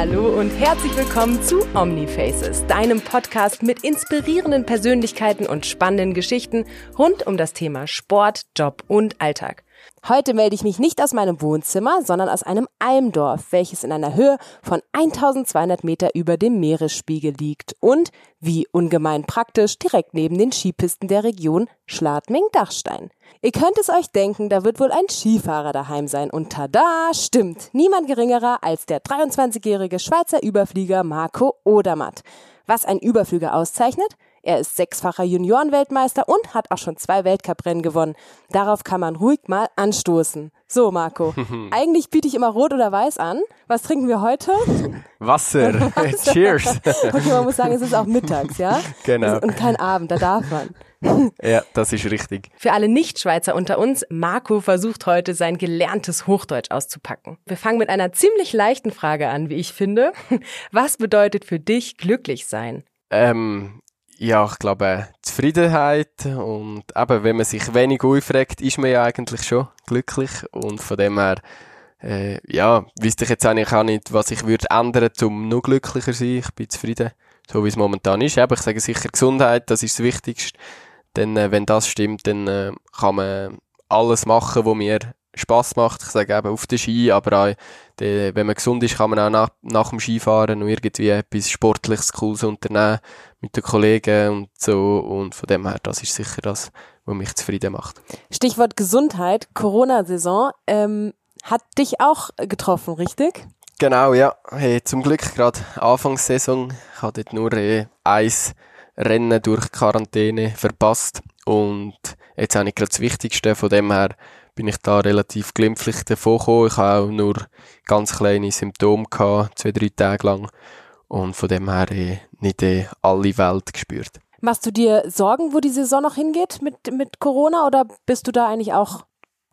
Hallo und herzlich willkommen zu Omnifaces, deinem Podcast mit inspirierenden Persönlichkeiten und spannenden Geschichten rund um das Thema Sport, Job und Alltag. Heute melde ich mich nicht aus meinem Wohnzimmer, sondern aus einem Almdorf, welches in einer Höhe von 1200 Meter über dem Meeresspiegel liegt und, wie ungemein praktisch, direkt neben den Skipisten der Region Schladming-Dachstein. Ihr könnt es euch denken, da wird wohl ein Skifahrer daheim sein und tada, stimmt, niemand geringerer als der 23-jährige Schweizer Überflieger Marco Odermatt. Was ein Überflüger auszeichnet? Er ist sechsfacher Juniorenweltmeister und hat auch schon zwei Weltcuprennen gewonnen. Darauf kann man ruhig mal anstoßen. So, Marco. Eigentlich biete ich immer rot oder weiß an. Was trinken wir heute? Wasser. Wasser. Cheers. okay, man muss sagen, es ist auch mittags, ja? Genau. Und kein Abend, da darf man. ja, das ist richtig. Für alle Nichtschweizer unter uns, Marco versucht heute sein gelerntes Hochdeutsch auszupacken. Wir fangen mit einer ziemlich leichten Frage an, wie ich finde. Was bedeutet für dich glücklich sein? Ähm, ja, ich glaube, Zufriedenheit und eben, wenn man sich wenig aufregt, ist man ja eigentlich schon glücklich und von dem her, äh, ja, wüsste ich jetzt eigentlich auch nicht, was ich würde ändern, um noch glücklicher zu sein. Ich bin zufrieden, so wie es momentan ist. Aber ich sage sicher Gesundheit, das ist das Wichtigste. Denn äh, wenn das stimmt, dann äh, kann man alles machen, was mir Spaß macht. Ich sage eben auf den Ski, aber auch, die, wenn man gesund ist, kann man auch nach, nach dem Skifahren noch irgendwie etwas Sportliches, Cooles unternehmen mit den Kollegen und so. Und von dem her, das ist sicher das, was mich zufrieden macht. Stichwort Gesundheit, Corona-Saison, ähm, hat dich auch getroffen, richtig? Genau, ja. Hey, zum Glück gerade Anfangssaison. Ich habe dort nur äh, eins Rennen durch Quarantäne verpasst. Und jetzt habe ich gerade das Wichtigste. Von dem her bin ich da relativ glimpflich davon gekommen. Ich habe auch nur ganz kleine Symptome gehabt, zwei, drei Tage lang. Und von dem her eh, nicht eh alle Welt gespürt. Machst du dir Sorgen, wo die Saison noch hingeht mit, mit Corona oder bist du da eigentlich auch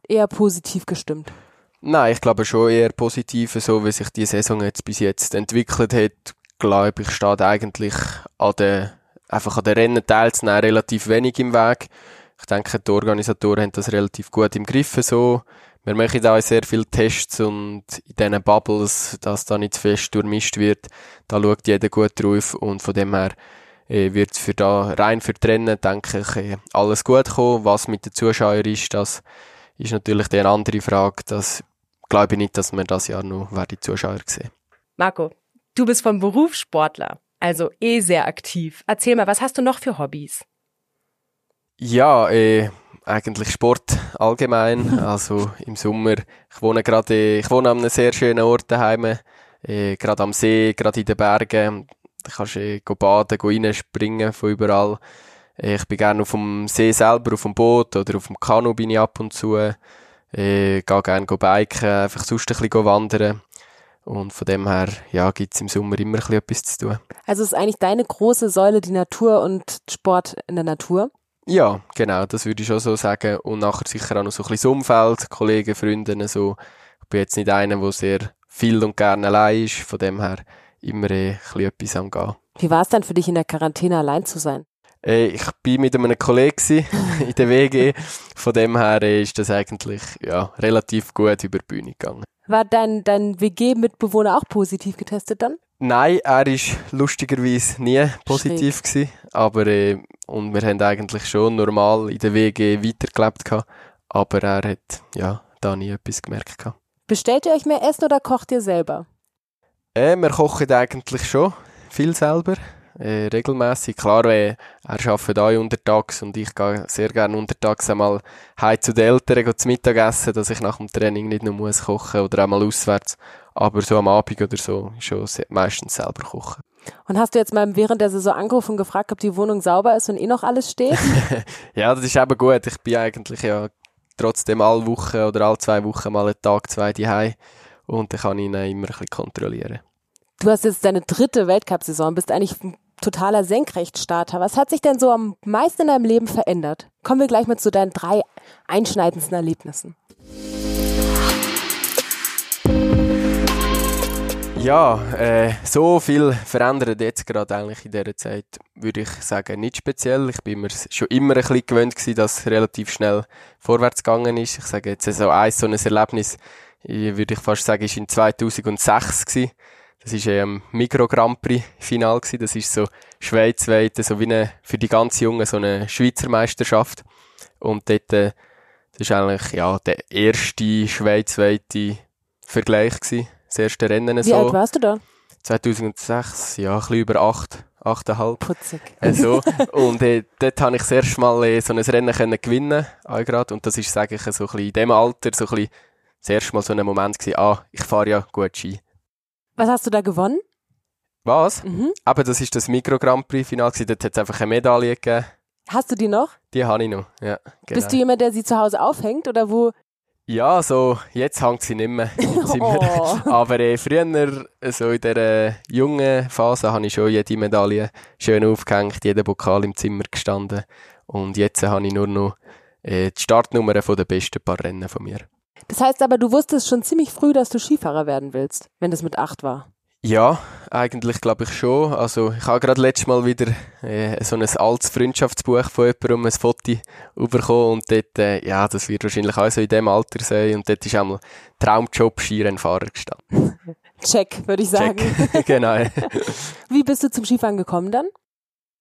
eher positiv gestimmt? Nein, ich glaube schon eher positiv, so wie sich die Saison jetzt bis jetzt entwickelt hat. Glaube ich, steht eigentlich an der, einfach an den Rennen teilzunehmen relativ wenig im Weg. Ich denke, die Organisatoren haben das relativ gut im Griff so. Wir machen da sehr viele Tests und in diesen Bubbles, dass da nicht zu fest durchmischt wird, da schaut jeder gut drauf und von dem her äh, wird für da rein für Trennen, denke ich, äh, alles gut kommen. Was mit den Zuschauern ist, das ist natürlich eine andere Frage. Das glaube ich nicht, dass wir das Jahr noch die Zuschauer sehen. Marco, du bist vom Beruf Sportler, also eh sehr aktiv. Erzähl mal, was hast du noch für Hobbys? Ja, äh, eigentlich Sport allgemein. Also im Sommer. Ich wohne gerade, ich wohne an einem sehr schönen Ort daheim, äh, gerade am See, gerade in den Bergen. Da kannst du go baden, go reinspringen von überall. Äh, ich bin gerne auf dem See selber, auf dem Boot oder auf dem Kanu bin ich ab und zu. Äh, gehe gerne go biken, einfach sonst ein bisschen wandern. Und von dem her, ja, gibt's im Sommer immer ein bisschen etwas zu tun. Also ist eigentlich deine große Säule die Natur und Sport in der Natur? Ja, genau, das würde ich schon so sagen. Und nachher sicher auch noch so ein bisschen das Umfeld, Kollegen, Freundinnen, so. Ich bin jetzt nicht einer, der sehr viel und gerne allein ist, von dem her immer eh ein bisschen etwas am Gehen. Wie war es denn für dich in der Quarantäne allein zu sein? Äh, ich bin mit einem Kollegen in der WG, von dem her ist das eigentlich ja, relativ gut über die Bühne gegangen. War dein, dein WG-Mitbewohner auch positiv getestet dann? Nein, er ist lustigerweise nie positiv gewesen, aber äh, und wir haben eigentlich schon normal in der WG weitergelebt gehabt, aber er hat ja da nie etwas gemerkt gehabt. Bestellt ihr euch mehr Essen oder kocht ihr selber? Äh, wir kochen eigentlich schon viel selber, äh, regelmäßig. Klar, äh, er arbeitet auch untertags und ich gehe sehr gerne untertags einmal heim zu den Eltern zu Mittagessen, dass ich nach dem Training nicht nur muss kochen oder einmal auswärts. Aber so am Abend oder so schon meistens selber kochen. Und hast du jetzt mal während der Saison angerufen und gefragt, ob die Wohnung sauber ist und eh noch alles steht? ja, das ist eben gut. Ich bin eigentlich ja trotzdem alle Wochen oder alle zwei Wochen mal einen Tag, zwei daheim und dann kann ich ihn immer ein bisschen kontrollieren. Du hast jetzt deine dritte Weltcup-Saison, bist eigentlich ein totaler Senkrechtstarter. Was hat sich denn so am meisten in deinem Leben verändert? Kommen wir gleich mal zu deinen drei einschneidendsten Erlebnissen. Ja, äh, so viel verändert jetzt gerade eigentlich in dieser Zeit, würde ich sagen, nicht speziell. Ich bin mir schon immer ein bisschen gewöhnt gewesen, dass es relativ schnell vorwärts gegangen ist. Ich sage jetzt so ein so ein Erlebnis, würde ich fast sagen, ist in 2006 gewesen. Das war ähm, Micro Grand Prix Final gewesen. Das ist so schweizweit, so wie eine, für die ganz Jungen so eine Schweizer Meisterschaft. Und dort, äh, das ist eigentlich, ja, der erste schweizweite Vergleich gewesen. Das erste Rennen Wie so. alt warst du da? 2006, ja, ein bisschen über acht, achteinhalb. Putzig. Äh, so. Und äh, dort habe ich das erste Mal äh, so ein Rennen können gewinnen grad. Und das ist, sage ich, so ein bisschen in dem Alter so ein bisschen das erste Mal so ein Moment gewesen, ah, ich fahre ja gut Ski. Was hast du da gewonnen? Was? Mhm. Aber das ist das Mikro Grand Prix Final gewesen. Dort hat es einfach eine Medaille gegeben. Hast du die noch? Die habe ich noch, ja. Genau. Bist du jemand, der sie zu Hause aufhängt oder wo? Ja, so, jetzt hängt sie nicht mehr. Oh. Aber äh, früher, so in äh, jungen Phase, habe ich schon jede Medaille schön aufgehängt, jeder Pokal im Zimmer gestanden. Und jetzt äh, habe ich nur noch äh, die Startnummern von den besten paar Rennen von mir. Das heißt aber, du wusstest schon ziemlich früh, dass du Skifahrer werden willst, wenn das mit acht war. Ja, eigentlich glaube ich schon. Also ich habe gerade letztes Mal wieder äh, so ein altes Freundschaftsbuch von jemandem, ein Foto bekommen und dort, äh, ja, das wird wahrscheinlich auch so in dem Alter sein und dort ist einmal Traumjob Skirennfahrer gestanden. Check, würde ich sagen. Check. genau. Wie bist du zum Skifahren gekommen dann?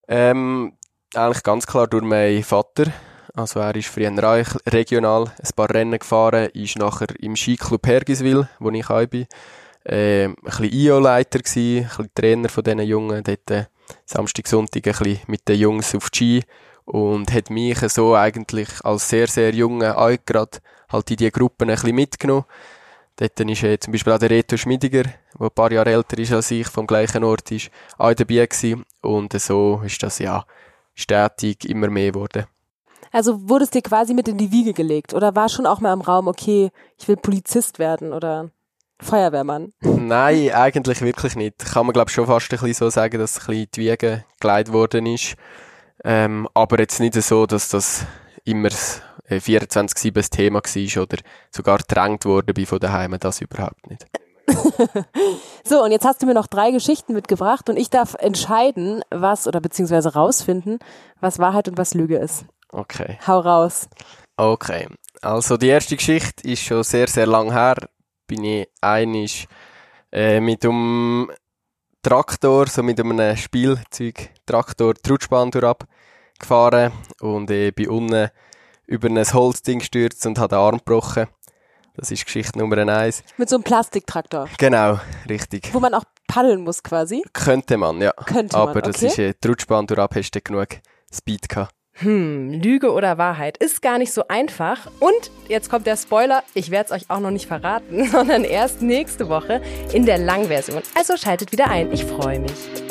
Ähm, eigentlich ganz klar durch meinen Vater. Also er ist früher regional ein paar Rennen gefahren, ist nachher im Skiclub Hergiswil, wo ich auch bin, äh, ein bisschen IO-Leiter gsi, ein bisschen Trainer von diesen Jungen, dort äh, Samstag, Sonntag ein bisschen mit den Jungs auf die Ski und hat mich so eigentlich als sehr, sehr junger auch gerade halt in die Gruppen ein bisschen mitgenommen. Dort ist äh, zum Beispiel auch der Reto Schmidiger, der ein paar Jahre älter ist als ich, vom gleichen Ort ist, auch dabei gewesen. Und so ist das ja stetig immer mehr geworden. Also wurde es dir quasi mit in die Wiege gelegt oder war schon auch mal im Raum, okay, ich will Polizist werden oder Feuerwehrmann? Nein, eigentlich wirklich nicht. Kann man glaube schon fast ein bisschen so sagen, dass ein bisschen die Wiege geleitet worden ist. Ähm, aber jetzt nicht so, dass das immer äh, 24-7 das Thema war oder sogar gedrängt worden bin von daheim, das überhaupt nicht. So, und jetzt hast du mir noch drei Geschichten mitgebracht und ich darf entscheiden, was oder beziehungsweise rausfinden, was Wahrheit und was Lüge ist. Okay. Hau raus. Okay. Also die erste Geschichte ist schon sehr, sehr lang her. Bin ich einig äh, mit einem Traktor, so mit einem Spielzeug Traktor die Rutschbahn durchab gefahren und äh, bin unten über ein Holzding gestürzt und habe den Arm gebrochen. Das ist Geschichte Nummer eins. Mit so einem Plastiktraktor, Genau, richtig. wo man auch paddeln muss quasi. Könnte man, ja. Könnte man, Aber das okay. ist äh, die Rutschbahn durchab, hast du genug Speed gehabt. Hm, Lüge oder Wahrheit ist gar nicht so einfach. Und jetzt kommt der Spoiler, ich werde es euch auch noch nicht verraten, sondern erst nächste Woche in der Langversion. Also schaltet wieder ein, ich freue mich.